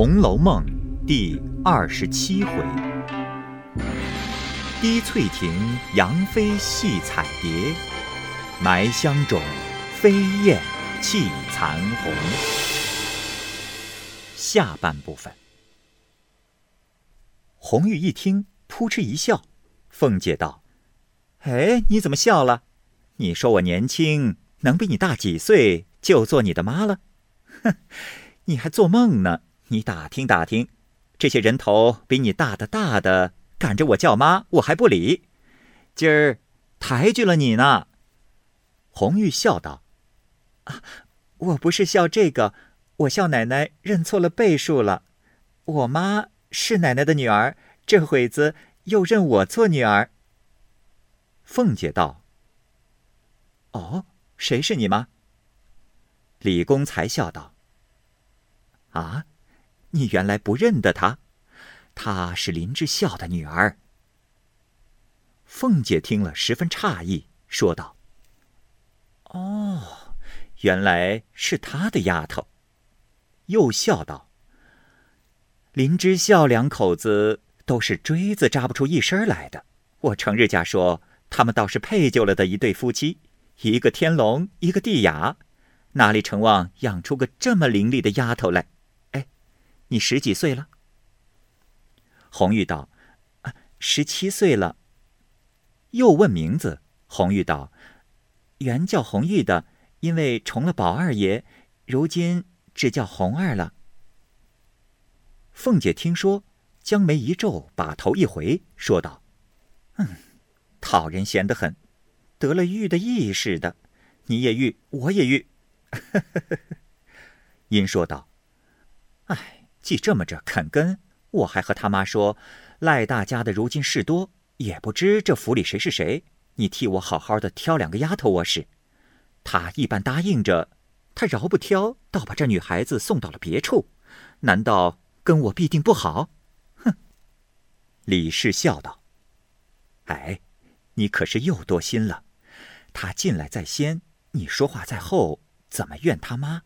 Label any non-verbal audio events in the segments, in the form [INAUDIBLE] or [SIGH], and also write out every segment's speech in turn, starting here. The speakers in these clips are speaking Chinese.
红楼梦》第二十七回：滴翠亭杨妃戏彩蝶，埋香冢飞燕泣残红。下半部分。红玉一听，扑哧一笑。凤姐道：“哎，你怎么笑了？你说我年轻，能比你大几岁就做你的妈了？哼，[LAUGHS] 你还做梦呢！”你打听打听，这些人头比你大的大的，赶着我叫妈，我还不理。今儿抬举了你呢。红玉笑道：“啊，我不是笑这个，我笑奶奶认错了辈数了。我妈是奶奶的女儿，这会子又认我做女儿。”凤姐道：“哦，谁是你妈？”李公才笑道：“啊。”你原来不认得她，她是林之孝的女儿。凤姐听了十分诧异，说道：“哦，原来是他的丫头。”又笑道：“林之孝两口子都是锥子扎不出一身来的。我成日家说，他们倒是配就了的一对夫妻，一个天龙，一个地雅，哪里成望养出个这么伶俐的丫头来？”你十几岁了？红玉道：“，十七岁了。”又问名字。红玉道：“原叫红玉的，因为重了宝二爷，如今只叫红儿了。”凤姐听说，将眉一皱，把头一回，说道：“嗯，讨人嫌得很，得了玉的意似的。你也玉，我也玉。[LAUGHS] ”因说道：“哎。”既这么着肯跟，我还和他妈说，赖大家的如今事多，也不知这府里谁是谁。你替我好好的挑两个丫头，我是。他一般答应着，他饶不挑，倒把这女孩子送到了别处，难道跟我必定不好？哼！李氏笑道：“哎，你可是又多心了。他进来在先，你说话在后，怎么怨他妈？”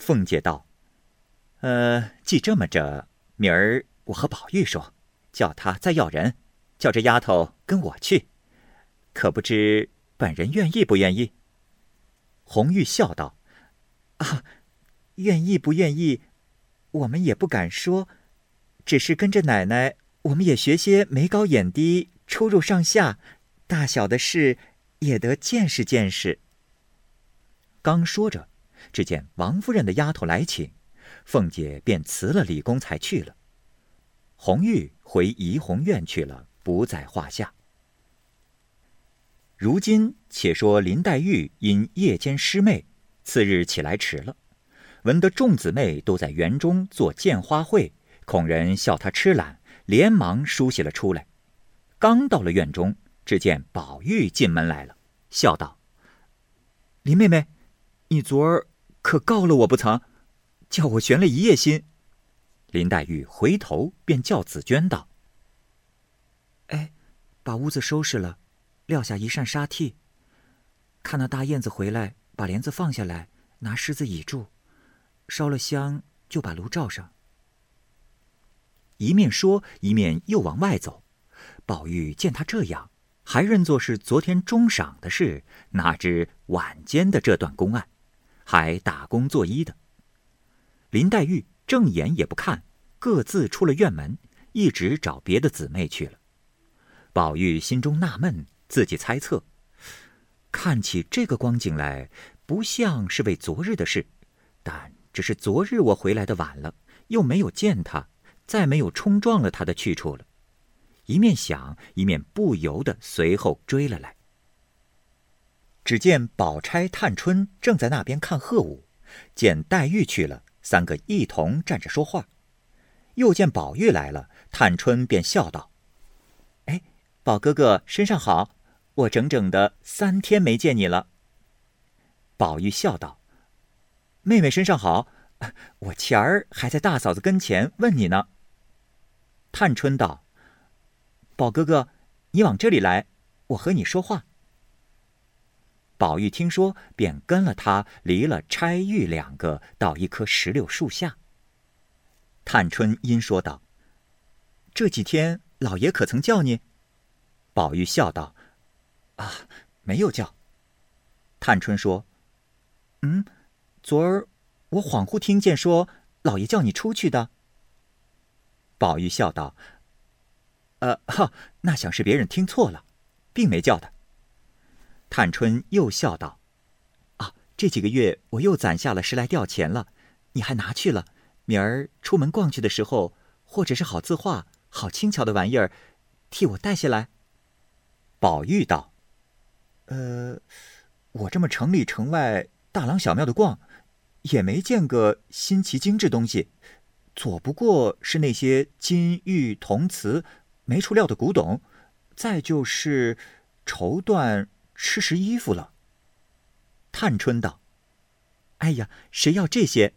凤姐道。呃，既这么着，明儿我和宝玉说，叫他再要人，叫这丫头跟我去，可不知本人愿意不愿意？红玉笑道：“啊，愿意不愿意，我们也不敢说，只是跟着奶奶，我们也学些眉高眼低、出入上下，大小的事也得见识见识。”刚说着，只见王夫人的丫头来请。凤姐便辞了李公才去了，红玉回怡红院去了，不在话下。如今且说林黛玉因夜间失寐，次日起来迟了，闻得众姊妹都在园中做见花会，恐人笑她痴懒，连忙梳洗了出来。刚到了院中，只见宝玉进门来了，笑道：“林妹妹，你昨儿可告了我不曾？”叫我悬了一夜心，林黛玉回头便叫紫娟道：“哎，把屋子收拾了，撂下一扇纱屉。看那大燕子回来，把帘子放下来，拿狮子倚住，烧了香，就把炉罩上。”一面说，一面又往外走。宝玉见他这样，还认作是昨天中晌的事，哪知晚间的这段公案，还打工作揖的。林黛玉正眼也不看，各自出了院门，一直找别的姊妹去了。宝玉心中纳闷，自己猜测：看起这个光景来，不像是为昨日的事，但只是昨日我回来的晚了，又没有见他，再没有冲撞了他的去处了。一面想，一面不由得随后追了来。只见宝钗、探春正在那边看鹤舞，见黛玉去了。三个一同站着说话，又见宝玉来了，探春便笑道：“哎，宝哥哥身上好，我整整的三天没见你了。”宝玉笑道：“妹妹身上好，我前儿还在大嫂子跟前问你呢。”探春道：“宝哥哥，你往这里来，我和你说话。”宝玉听说，便跟了他离了钗玉两个，到一棵石榴树下。探春因说道：“这几天老爷可曾叫你？”宝玉笑道：“啊，没有叫。”探春说：“嗯，昨儿我恍惚听见说老爷叫你出去的。”宝玉笑道：“呃，哈，那想是别人听错了，并没叫的。”探春又笑道：“啊，这几个月我又攒下了十来吊钱了，你还拿去了。明儿出门逛去的时候，或者是好字画、好轻巧的玩意儿，替我带下来。”宝玉道：“呃，我这么城里城外大廊小庙的逛，也没见个新奇精致东西，左不过是那些金玉铜瓷、没出料的古董，再就是绸缎。”吃食衣服了。探春道：“哎呀，谁要这些？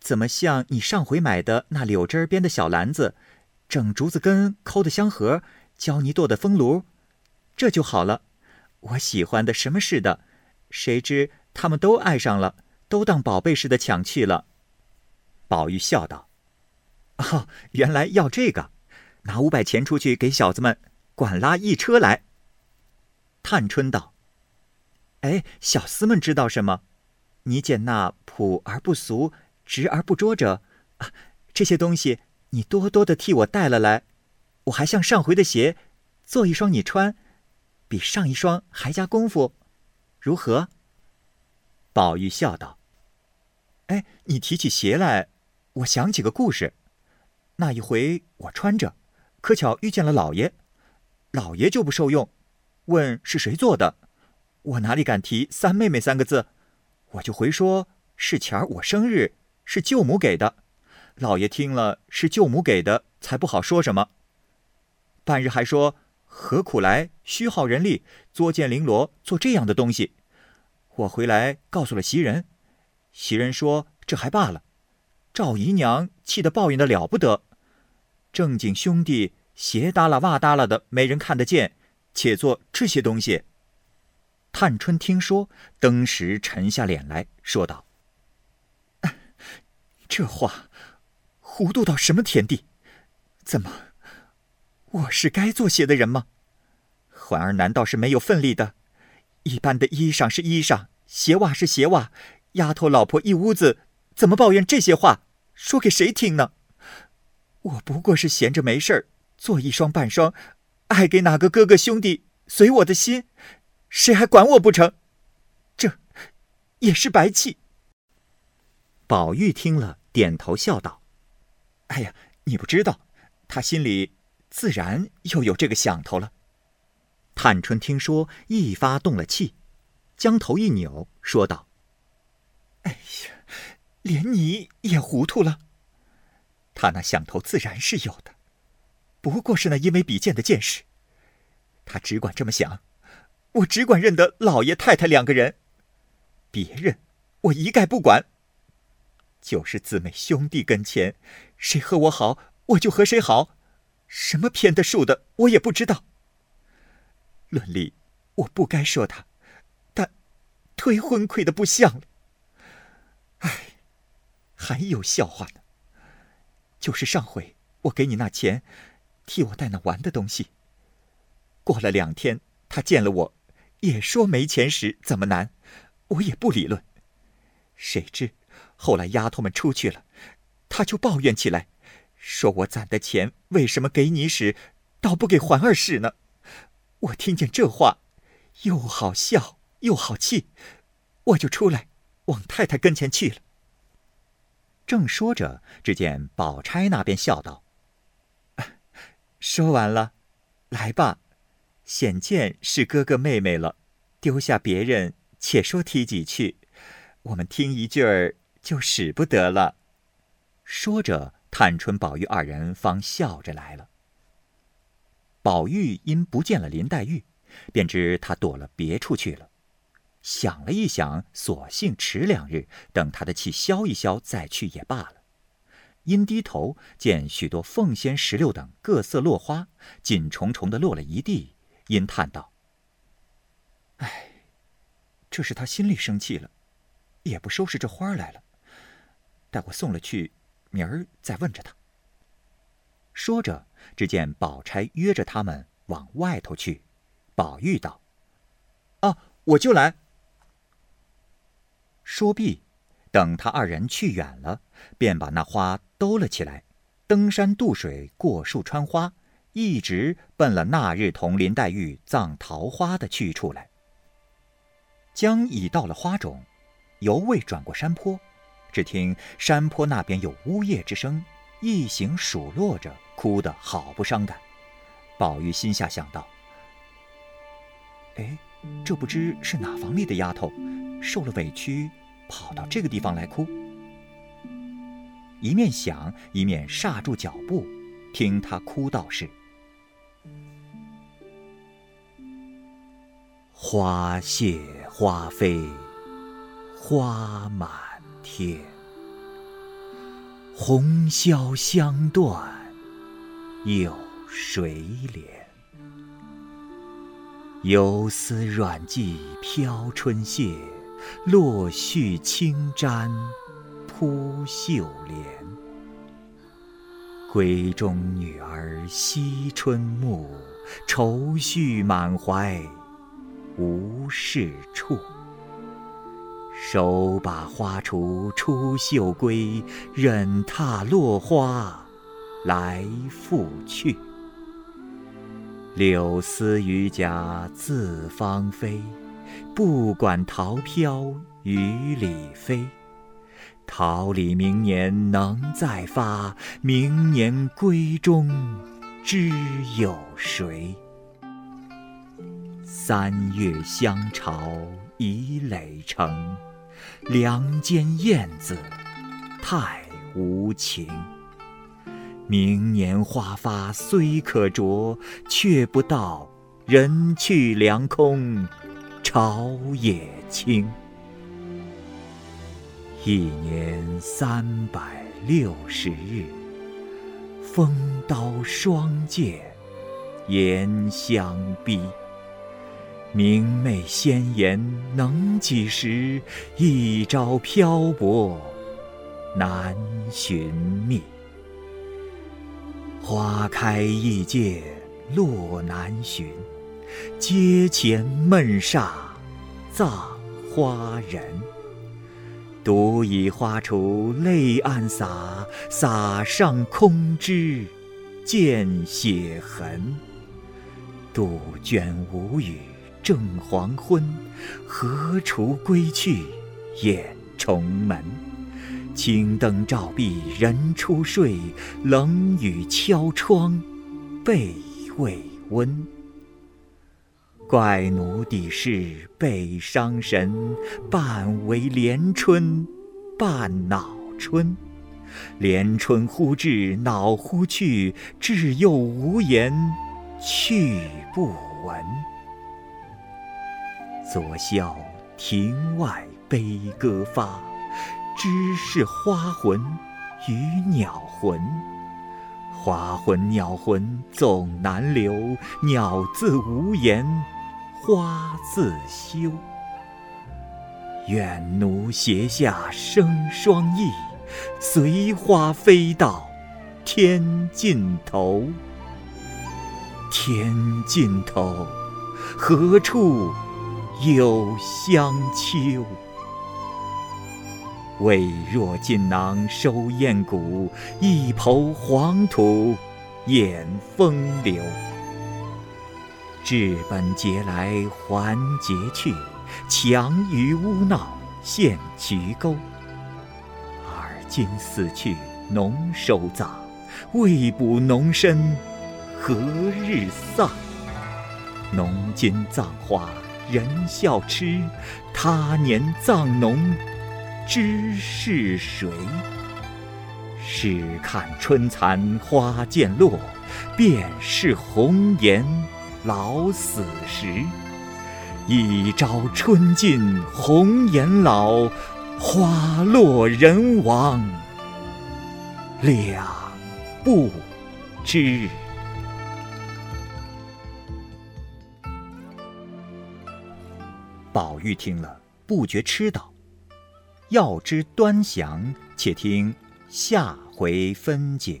怎么像你上回买的那柳枝编的小篮子，整竹子根抠的香盒，胶泥剁的风炉，这就好了。我喜欢的什么似的，谁知他们都爱上了，都当宝贝似的抢去了。”宝玉笑道：“哦，原来要这个，拿五百钱出去给小子们，管拉一车来。”探春道：“哎，小厮们知道什么？你捡那朴而不俗、直而不拙者，啊，这些东西你多多的替我带了来。我还像上回的鞋，做一双你穿，比上一双还加功夫，如何？”宝玉笑道：“哎，你提起鞋来，我想起个故事。那一回我穿着，可巧遇见了老爷，老爷就不受用。”问是谁做的，我哪里敢提“三妹妹”三个字，我就回说是前儿我生日，是舅母给的。老爷听了是舅母给的，才不好说什么。半日还说何苦来虚耗人力，作践绫罗做这样的东西。我回来告诉了袭人，袭人说这还罢了。赵姨娘气得抱怨的了不得，正经兄弟鞋耷拉袜耷拉的，没人看得见。且做这些东西。探春听说，登时沉下脸来说道：“ [LAUGHS] 这话糊涂到什么田地？怎么，我是该做鞋的人吗？环儿难道是没有份力的？一般的衣裳是衣裳，鞋袜是鞋袜，丫头老婆一屋子，怎么抱怨这些话？说给谁听呢？我不过是闲着没事儿，做一双半双。”爱给哪个哥哥兄弟随我的心，谁还管我不成？这也是白气。宝玉听了，点头笑道：“哎呀，你不知道，他心里自然又有这个想头了。”探春听说，一发动了气，将头一扭，说道：“哎呀，连你也糊涂了。他那想头自然是有的。”不过是那因为比剑的见识，他只管这么想，我只管认得老爷太太两个人，别人我一概不管。就是姊妹兄弟跟前，谁和我好，我就和谁好，什么偏的竖的，我也不知道。论理我不该说他，但忒昏聩的不像了。唉，还有笑话呢。就是上回我给你那钱。替我带那玩的东西。过了两天，他见了我，也说没钱时怎么难，我也不理论。谁知后来丫头们出去了，他就抱怨起来，说我攒的钱为什么给你使，倒不给环儿使呢？我听见这话，又好笑又好气，我就出来往太太跟前去了。正说着，只见宝钗那边笑道。说完了，来吧，显见是哥哥妹妹了。丢下别人，且说提几句，我们听一句儿就使不得了。说着，探春、宝玉二人方笑着来了。宝玉因不见了林黛玉，便知她躲了别处去了。想了一想，索性迟两日，等她的气消一消再去也罢了。因低头见许多凤仙、石榴等各色落花紧重重的落了一地，因叹道：“哎，这是他心里生气了，也不收拾这花来了。待我送了去，明儿再问着他。说着，只见宝钗约着他们往外头去。宝玉道：“啊，我就来。”说毕，等他二人去远了，便把那花兜了起来，登山渡水，过树穿花，一直奔了那日同林黛玉葬桃花的去处来。将已到了花冢，犹未转过山坡，只听山坡那边有呜咽之声，一行数落着，哭得好不伤感。宝玉心下想到。哎，这不知是哪房里的丫头，受了委屈，跑到这个地方来哭。一面想，一面刹住脚步，听他哭道：“是花谢花飞，花满天，红消香断，有谁怜？”游丝软髻飘春榭，落絮轻沾扑绣帘。闺中女儿惜春暮，愁绪满怀无是处。手把花锄出绣归，忍踏落花来复去。柳丝榆荚自芳菲，不管桃飘雨里飞。桃李明年能再发，明年闺中知有谁？三月香巢已垒成，梁间燕子太无情。明年花发虽可啄，却不到人去梁空，朝野青。一年三百六十日，风刀霜剑严相逼。明媚鲜妍能几时？一朝漂泊难寻觅。花开易见落难寻，阶前闷煞葬花人。独倚花锄泪暗洒，洒上空枝见血痕。杜鹃无语正黄昏，何处归去掩重门？青灯照壁人初睡，冷雨敲窗被未温。怪奴底事背伤神，半为连春半恼春。连春忽至恼忽去，至又无言去不闻。昨宵庭外悲歌发。知是花魂与鸟魂，花魂鸟魂总难留。鸟自无言，花自羞。愿奴胁下生双翼，随花飞到天尽头。天尽头，何处有香丘？未若锦囊收燕骨，一抔黄土掩风流。至本节来还节去，强于污淖陷渠沟。而今死去农收葬，未卜农身何日丧？农今葬花人笑痴，他年葬农。知是谁？试看春残花渐落，便是红颜老死时。一朝春尽红颜老，花落人亡两不知。宝玉听了，不觉痴倒。要知端详，且听下回分解。